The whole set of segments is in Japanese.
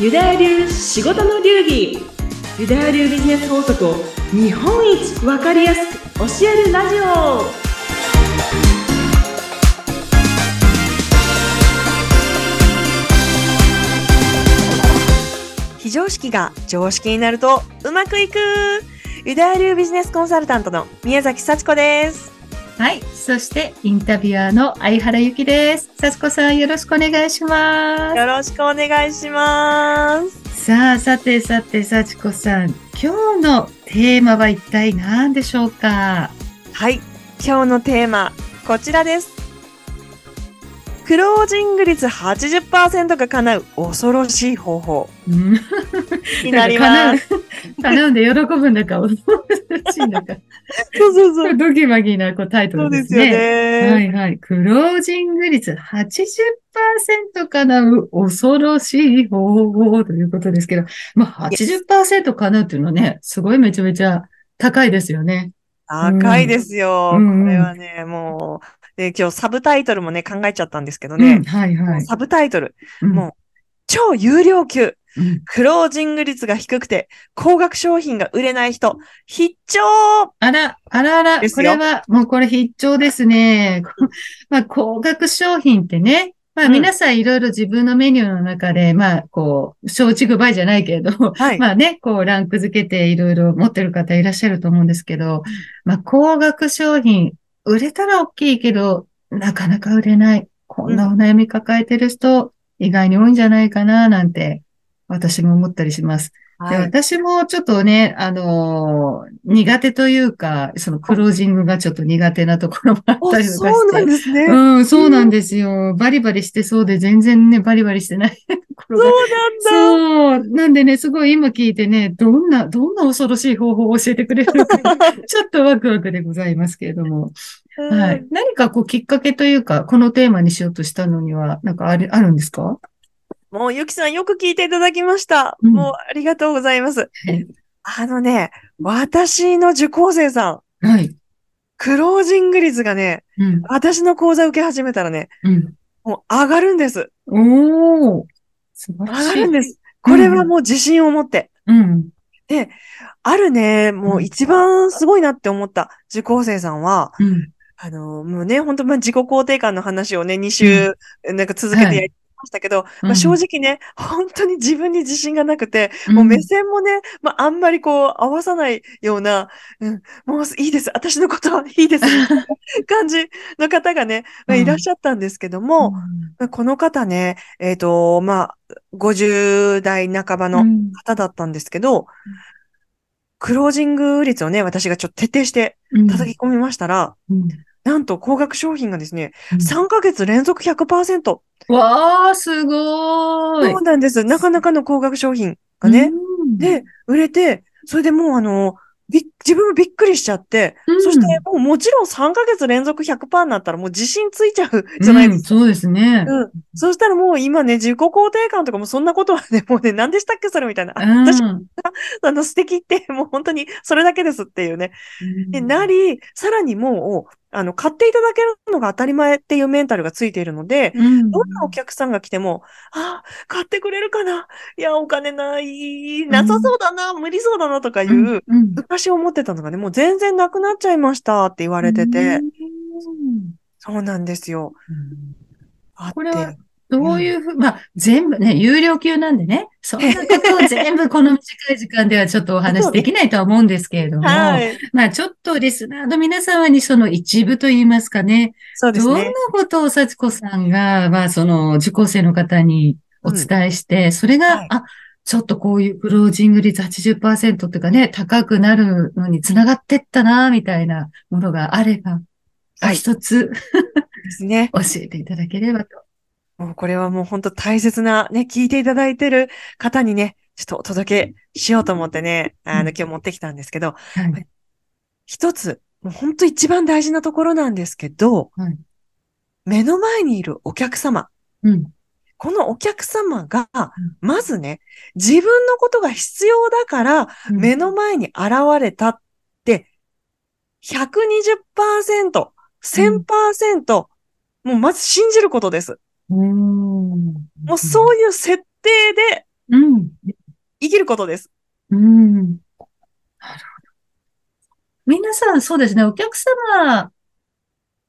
ユダヤ流仕事の流儀。ユダヤ流ビジネス法則を日本一わかりやすく教えるラジオ。非常識が常識になるとうまくいく。ユダヤ流ビジネスコンサルタントの宮崎幸子です。はい。そして、インタビュアーの相原由紀です。幸子さん、よろしくお願いしまよろしくお願いしますす。さあ、さてさて、幸子さん、今日のテーマは一体何でしょうか？はい今日のテーマこちらですクロージング率80%が叶う恐ろしい方法うんになります。叶うんで喜ぶんだか、恐ろしいんだか。そうそうそう。ドキマギなこうタイトルですそうですよね。ね。はいはい。クロージング率80%叶う恐ろしい方法ということですけど、まあ80%叶うっていうのはね、すごいめちゃめちゃ高いですよね。高いですよ。うんこれはね、もう、で今日サブタイトルもね、考えちゃったんですけどうん、ね。はいはい。サブタイトル、うんもう、超有料級。うんクロージング率が低くて、高額商品が売れない人、必聴あら、あらあら、これは、もうこれ必聴ですね。こ まあ、高額商品ってね、まあうん皆さんいろいろ自分のメニューの中で、まあ、こう、松竹梅じゃないけれど、はい。まあね、こう、ランク付けていろいろ持ってる方いらっしゃると思うんですけど、まあ、高額商品、売れたら大きいけど、なかなか売れない。こんなお悩み抱えてる人、意外に多いんじゃないかな、なんて、私も思ったりします。ではい。私もちょっとね、あのー苦手というか、そのクロージングがちょっと苦手なところもあったおりとかして。そうなんですね。うん、そうなんですよ。バリバリしてそうで、全然ね、バリバリしてないところが。そうなんだ。そう。なんでね、すごい今聞いてね、どんな、どんな恐ろしい方法を教えてくれるのか、ちょっとワクワクでございますけれども。はい。何かこうきっかけというか、このテーマにしようとしたのには、なんかある、あるんですか？もう、ゆきさんよく聞いていただきました。うんもう、ありがとうございます。はい。あのね、私の受講生さん、はい。クロージング率がね、うん。私の講座受け始めたらね、うん。もう上がるんです。おー。素晴上らしい。がるんです。これはもう自信を持って。うん。あるね、もう一番すごいなって思った受講生さんは、うん。あの、もうね、本当まあ自己肯定感の話をね、2週、なんか続けてやりましたけど、まあ、正直ね、本当に自分に自信がなくて、もう目線もね、まあ、あんまりこう、合わさないような、うん、もういいです。私のことはいいです。感じの方がね、まあうん。いらっしゃったんですけども、まあこの方ね、えっ、と、まあ、50代半ばのうん。方だったんですけど、クロージング率をね、私がちょっと徹底して叩き込みましたら、うんなんと高額商品がですね、うん3ヶ月連続100%。わー、すごーい。そうなんです。なかなかの高額商品がね、うん、で、売れて、それでもうあの、自分もびっくりしちゃって、うんそしてもうもちろん3ヶ月連続100%になったらもう自信ついちゃうじゃないですか。うんそうですね。うん。そしたらもう今ね、自己肯定感とかもそんなことはね、もうね、何でしたっけそれみたいな。あうん私、あの、素敵って、もう本当にそれだけですっていうね。で、なり、さらにもう、あの、買っていただけるのが当たり前っていうメンタルがついているので、うん。どんなお客さんが来ても、あ、買ってくれるかな？いや、お金ない、なさそうだな、無理そうだなとかいう、うんうん。昔思ってたのがね、もう全然なくなっちゃいましたって言われてて、うん。そうなんですよ。あって。どういうふう、まあ、全部ね、有料級なんでね、そんなことを全部この短い時間ではちょっとお話できないとは思うんですけれども、はい。まあ、ちょっとリスナーの皆様にその一部といいますかね、そうですどんなね。ことを幸子さんが、まあ、その受講生の方にお伝えして、それが、はい。あ、ちょっとこういうクロージング率80%っていうかね、高くなるのにつながってったな、みたいなものがあれば、はい。一つ。ですね。教えていただければと。もうこれはもう本当大切なね、聞いていただいてる方にね、ちょっとお届けしようと思ってね、あの、うん今日持ってきたんですけど、はい。一つ、もう本当一番大事なところなんですけど、はい目の前にいるお客様、うん。このお客様がうん、まずね、自分のことが必要だから、目の前に現れたって、120%、1000%、もうまず信じることです。うん。もうそういう設定でうん。生きることです。うん。なるほど。皆さん、そうですね。お客様、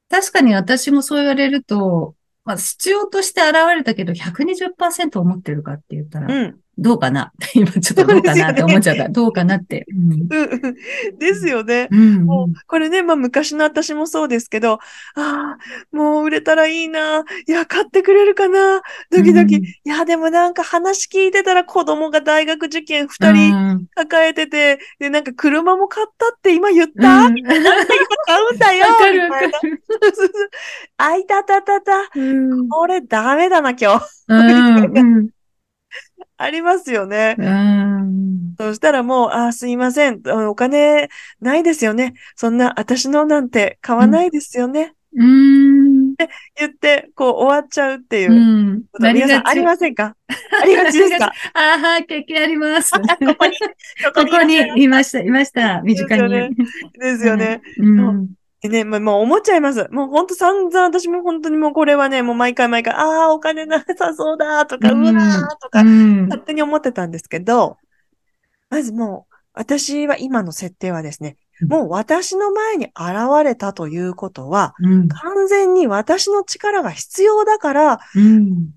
確かに私もそう言われると、まあ、必要として現れたけど、120%思ってるかって言ったら、うん。どうかな？今ちょっとどうかなって思っちゃった。どうかなって。うん。ですよね。うん。もう、これね、まあ昔の私もそうですけど、ああ、もう売れたらいいな。いや、買ってくれるかな。ドキドキ。うんいや、でもなんか話聞いてたら子供が大学受験二う人ん抱えてて、で、なんか車も買ったって今言っうん。た、わなんか今買うんだよかるわか。る。あいたたたた。うん。これダメだな、今日。ありますよね。うん。そしたらもう、あーすいません。お金ないですよね。そんな、私のなんて買わないですよね。うん。言って、こう終わっちゃうっていうう。ん。皆さんありませんか？ありがちですか？ああ、はい、経験あります。ここに、ここにいました、いました。身近に。ですよね。うん。でね、まもう思っちゃいます。もうほんと散々、私も本当にもうこれはね、もう毎回毎回、ああ、お金なさそうだとか、うわーとか、うん。勝手に思ってたんですけど、まずもう、私は今の設定はですね、もう私の前に現れたということは、うん。完全に私の力が必要だから、うん。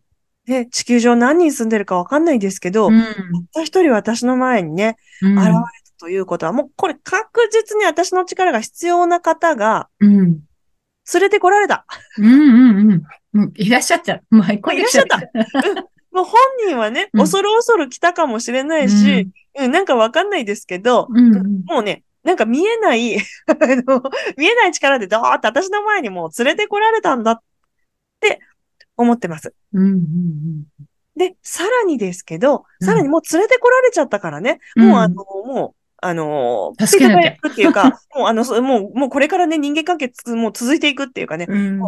ね、地球上何人住んでるかわかんないですけど、うん。たった一人私の前にね、うん現れたということは、もうこれ確実に私の力が必要な方がうん。連れてこられた。うん。うん。うん。もういらっしゃった。もうはい、ここに来ちゃった。もう本人はね、うん恐る恐る来たかもしれないし、うん、なんかわかんないですけど、うん。もうね、なんか見えない、あの、見えない力でドーって私の前にもう連れてこられたんだって思ってます。うん。うん。で、さらにですけど、うんさらにもう連れてこられちゃったからね、うんもうあの、もう、あの、助けなきゃっていうか、もうあの、そもう、もうこれからね、人間関係つもう続いていくっていうかね、うん。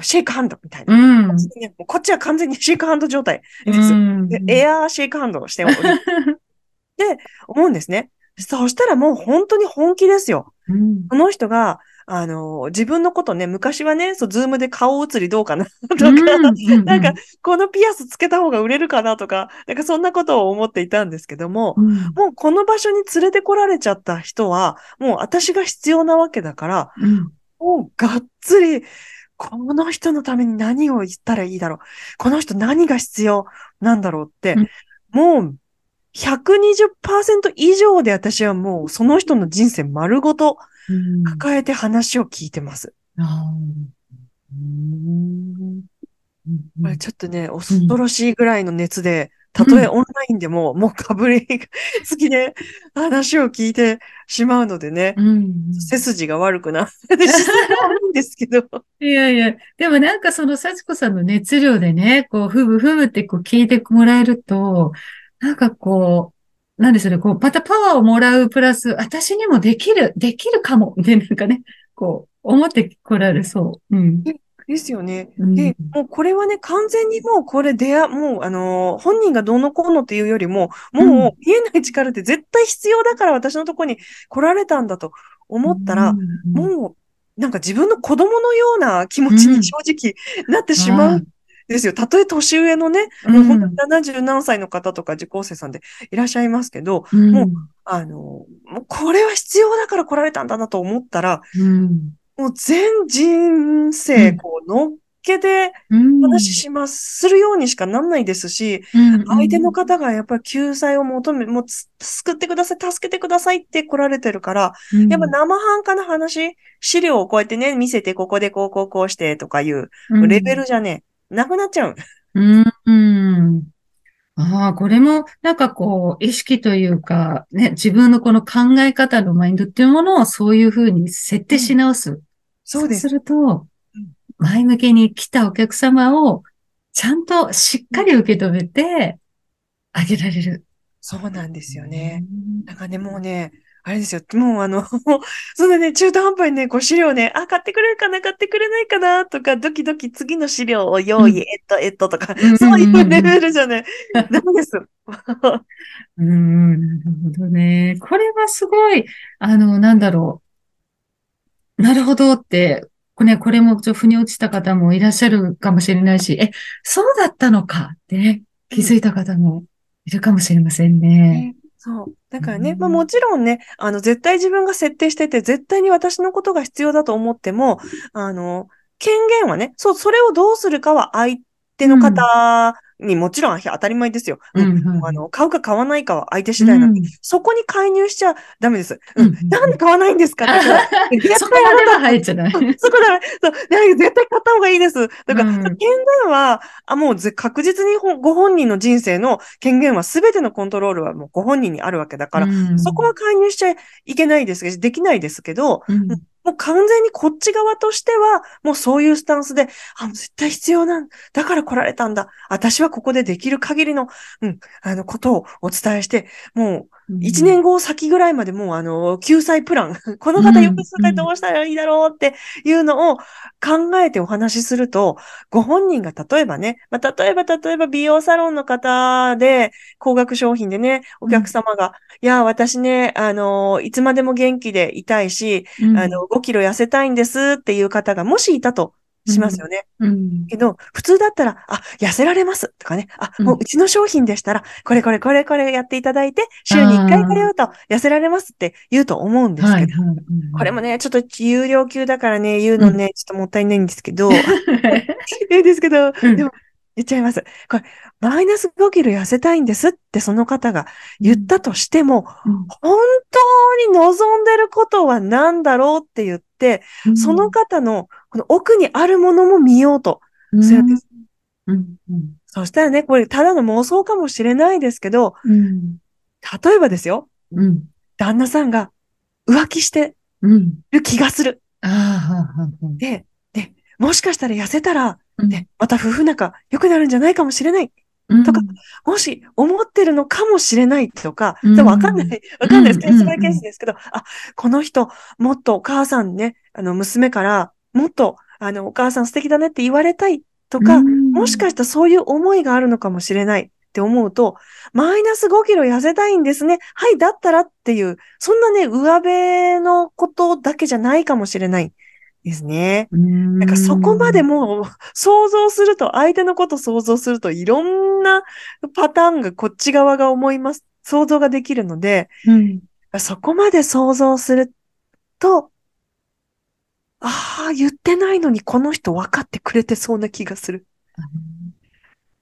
シェイクハンドみたいな。うん。こっちは完全にシェイクハンド状態です。うん。でエアーシェイクハンドをしており、で、思うんですね。そしたらもう本当に本気ですよ。うん。この人が、あの、自分のことね、昔はね、そう、ズームで顔写りどうかな とか、うんなんか、このピアスつけた方が売れるかなとか、なんかそんなことを思っていたんですけども、うん。もうこの場所に連れてこられちゃった人は、もう私が必要なわけだから、うん。もうがっつり、この人のために何を言ったらいいだろう。この人何が必要なんだろうって、うんもう120%以上で私はもうその人の人生丸ごとうん。抱えて話を聞いてます。これちょっとね、恐ろしいぐらいの熱で、たとえオンラインでも、もうかぶりが好きで話を聞いてしまうのでね、うん。背筋が悪くなってしまうんですけど。いやいや、でもなんかその幸子さんの熱量でね、こう、ふむふむってこう聞いてもらえると、なんかこう、なんでしょうね、こう、またパワーをもらうプラス、私にもできる、できるかも、で、なんかね、こう、思ってこられそう。うん。ですよね。うん。で、もうこれはね、完全にもうこれ出会、もうあのー本人がどうのこうのっていうよりも、もう見えない力って絶対必要だから私のとこに来られたんだと思ったら、うん、もうなんか自分の子供のような気持ちうんに正直なってしまうんですよ。たとえ年上のね、うん。もう本当に70何歳の方とか受講生さんでいらっしゃいますけど、うん、もうあのーもうこれは必要だから来られたんだなと思ったら、うん、もう全人生うんこう乗っけて、うん、話します、するようにしかなんないですし、うん、相手の方がやっぱり救済を求め、もうつ救ってください、助けてくださいって来られてるから、うん、やっぱ生半可な話、資料をこうやってね、見せて、ここでこうこうこうしてとかいううん。レベルじゃね、なくなっちゃう。うん。うん。ああ、これも、なんかこう、意識というか、ね、自分のこの考え方のマインドっていうものをそういうふうに設定し直す。そうです。するとうん、前向きに来たお客様を、ちゃんとしっかり受け止めて、あげられる。そうなんですよね。なんかね、もうね、あれですよ。もうあの、そんなね、中途半端にね、こう資料ね、あ、買ってくれるかな、買ってくれないかな、とか、ドキドキ次の資料を用意、うんえっと、えっと、とか、うんそういうレベルじゃね、ダメです。うーん、なるほどね。これはすごい、あの、なんだろう。なるほどって、これ、これもちょっと腑に落ちた方もいらっしゃるかもしれないし、え、そうだったのかってね、気づいた方もいるかもしれませんね。そう。だからね、まあもちろんね、あの、絶対自分が設定してて、絶対に私のことが必要だと思っても、あの、権限はね、そう、それをどうするかは相手の方にもちろん当たり前ですよ。うん、うん、あの、買うか買わないかは相手次第なんで、うん、そこに介入しちゃダメです。うん。なんで買わないんですか？って そこまでは入っちゃない。そこだ、そう、絶対買った方がいいです。だから、権限は、あ、もう確実にご本人の人生の権限は全てのコントロールはもうご本人にあるわけだから、そこは介入しちゃいけないですけど、できないですけど、もう完全にこっち側としては、もうそういうスタンスで、あ、絶対必要なんだから来られたんだ。私はここでできる限りの、うん、あの、ことをお伝えして、もう、一年後先ぐらいまでもう、あの、救済プラン、この方よくするどうしたらいいだろうっていうのを考えてお話しすると、ご本人が例えばね、まあ、例えば、例えば美容サロンの方で、高額商品でね、お客様が、うん、いや、私ね、あの、いつまでも元気でいたいし、うん、あの、5キロ痩せたいんですっていう方がもしいたとしますよね。うん。けど、普通だったら、あ、痩せられますとかね。あ、もううちの商品でしたら、これこれこれこれやっていただいて、週に1回通うと痩せられますって言うと思うんですけど、これもね、ちょっと有料級だからね、言うのね、ちょっともったいないんですけど、いいですけど、でも、言っちゃいます。これ、マイナス5キロ痩せたいんですってその方が言ったとしても、うん、本当に望んでることは何だろうって言って、うん、その方のこの奥にあるものも見ようと。するんです。うん。そしたらね、これただの妄想かもしれないですけど、例えばですよ、旦那さんが浮気してる気がする。で、で、もしかしたら痩せたら、ね、また夫婦仲良くなるんじゃないかもしれない。とか、もし思ってるのかもしれないとか、でもわかんない、わかんないです。ケースバイケースですけど、あ、この人、もっとお母さんね、あの、娘から、もっと、あの、お母さん素敵だねって言われたいとか、もしかしたらそういう思いがあるのかもしれないって思うと、マイナス5キロ痩せたいんですね。はい、だったらっていう、そんなね、上辺のことだけじゃないかもしれない。ですね。なんかそこまでもう想像すると、相手のこと想像するといろんなパターンがこっち側が思います。想像ができるので、うん、そこまで想像すると、ああ、言ってないのにこの人分かってくれてそうな気がする。っ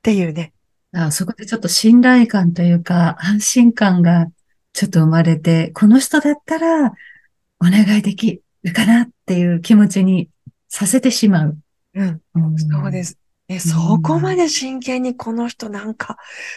ていうね。あそこでちょっと信頼感というか、安心感がちょっと生まれて、この人だったらお願いできるかなっていう気持ちにさせてしまう。うん。うん、そうです。え、そこまで真剣にこの人なんか、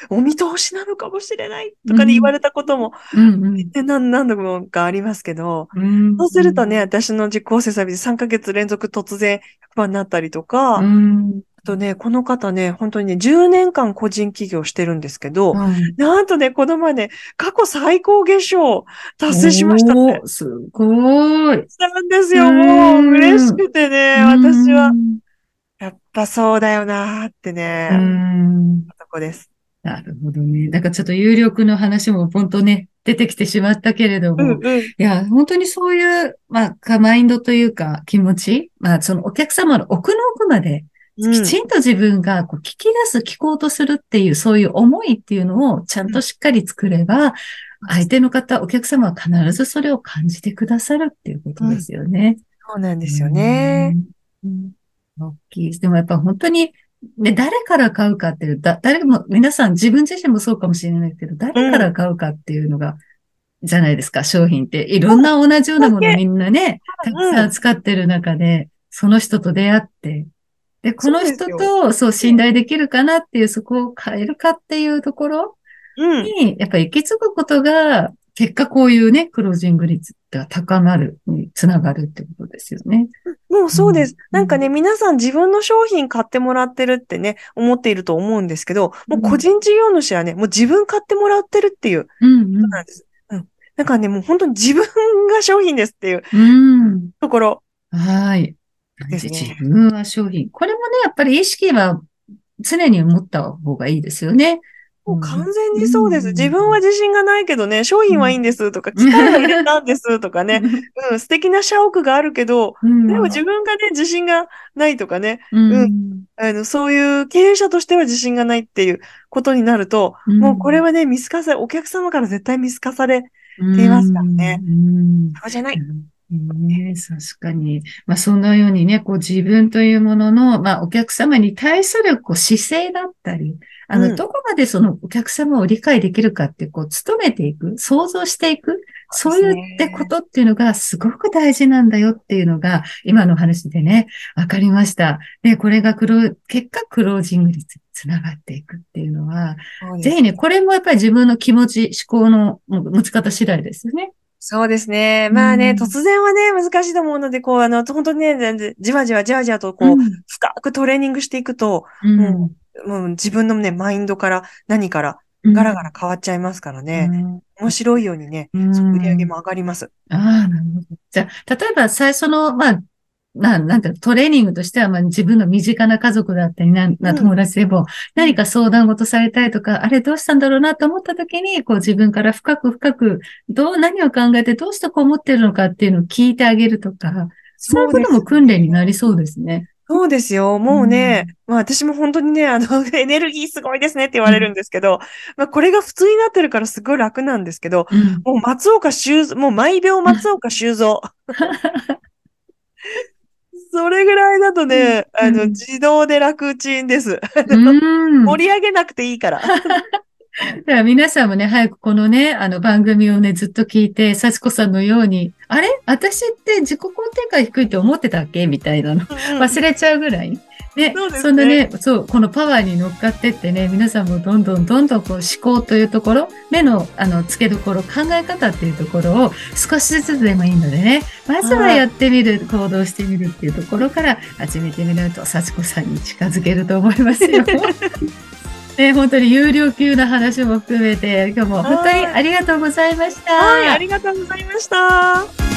お見通しなのかもしれないとかで言われたことも、うんうん、何何度もかありますけど、うん、そうするとね、私の実行生サービス3ヶ月連続突然100%になったりとか、うん、あとね、この方ね、本当にね、10年間個人起業してるんですけど、うん、なんとね、この前ね、過去最高月賞達成しましたね。すごい。したんですよ、もう。嬉しくてね、私は。やっぱそうだよなーってね。うん。です。なるほどね。だからちょっと有力の話も本当ね、出てきてしまったけれども、うんうん、いや、本当にそういう、まあ、マインドというか気持ち、まあ、そのお客様の奥の奥まで、きちんと自分がこう聞き出す、聞こうとするっていう、そういう思いっていうのをちゃんとしっかり作れば、相手の方、お客様は必ずそれを感じてくださるっていうことですよね。うん、そうなんですよね。うん大きい。でもやっぱ本当に、ね、誰から買うかっていう、だ、誰も、皆さん自分自身もそうかもしれないけど、誰から買うかっていうのが、じゃないですか、商品って。いろんな同じようなものみんなね、たくさん使ってる中で、その人と出会って、で、この人と、そう、信頼できるかなっていう、そこを変えるかっていうところに、やっぱり行き着くことが、結果こういうね、クロージング率が高まるにつながるってことですよね。もうそうです。うん、なんかね、皆さん自分の商品買ってもらってるってね、思っていると思うんですけど、もう個人事業主はね、もう自分買ってもらってるっていうことなんです。うん、うん、だからね、もう本当に自分が商品ですっていうところ、うん。はい。ですね。自分は商品。これもね、やっぱり意識は常に持った方がいいですよね。もう完全にそうです。自分は自信がないけどね、商品はいいんですとか、力入れたんですとかね、うん、素敵な社屋があるけど、でも自分がね、自信がないとかね、うん、あの、そういう経営者としては自信がないっていうことになると、もうこれはね、見透かされ、お客様から絶対見透かされていますからね。そうじゃない。ね、確かに。まあ、そのようにね、こう自分というものの、まあ、お客様に対するこう姿勢だったり、あの、うん、どこまでそのお客様を理解できるかって、こう、努めていく、想像していく、そういったことっていうのがすごく大事なんだよっていうのが、今の話でね、わかりました。で、これがクロ、結果クロージングにつながっていくっていうのは、ぜひね、これもやっぱり自分の気持ち、思考の持ち方次第ですよね。そうですね。まあね、うん、突然はね、難しいと思うので、こう、あの、本当にね、全然、じわじわじわじわと、こう、うん、深くトレーニングしていくと、うん、もう、もう自分のね、マインドから何から、ガラガラ変わっちゃいますからね。面白いようにね、売り上げも上がります。ああ、なるほど。じゃあ、例えば最初の、まあ、まあ、なんかトレーニングとしては、まあ自分の身近な家族だったりな、な友達でも、何か相談事されたいとか、あれどうしたんだろうなと思った時に、こう自分から深く深く、どう、何を考えてどうしてこう思ってるのかっていうのを聞いてあげるとか、そういうことも訓練になりそうですね。そうですよ。もうね、うん、まあ私も本当にね、あの、エネルギーすごいですねって言われるんですけど、うん、まあこれが普通になってるからすごい楽なんですけど、うん、もう松岡修造、もう毎秒松岡修造。それぐらいだとね、あの、自動で楽ちんです。盛り上げなくていいから。だから皆さんもね、早くこのね、あの番組をね、ずっと聞いて、幸子さんのように、あれ？私って自己肯定感低いって思ってたっけ？みたいなの、忘れちゃうぐらい。ね、そね。そんなね、そう、このパワーに乗っかってってね、皆さんもどんどんどんどんこう思考というところ、目のあの付けどころ、考え方っていうところを少しずつでもいいのでね、まずはやってみる、行動してみるっていうところから始めてみると、幸子さんに近づけると思いますよ。ね、本当に有料級な話も含めて、今日も本当にありがとうございました。はい、ありがとうございました。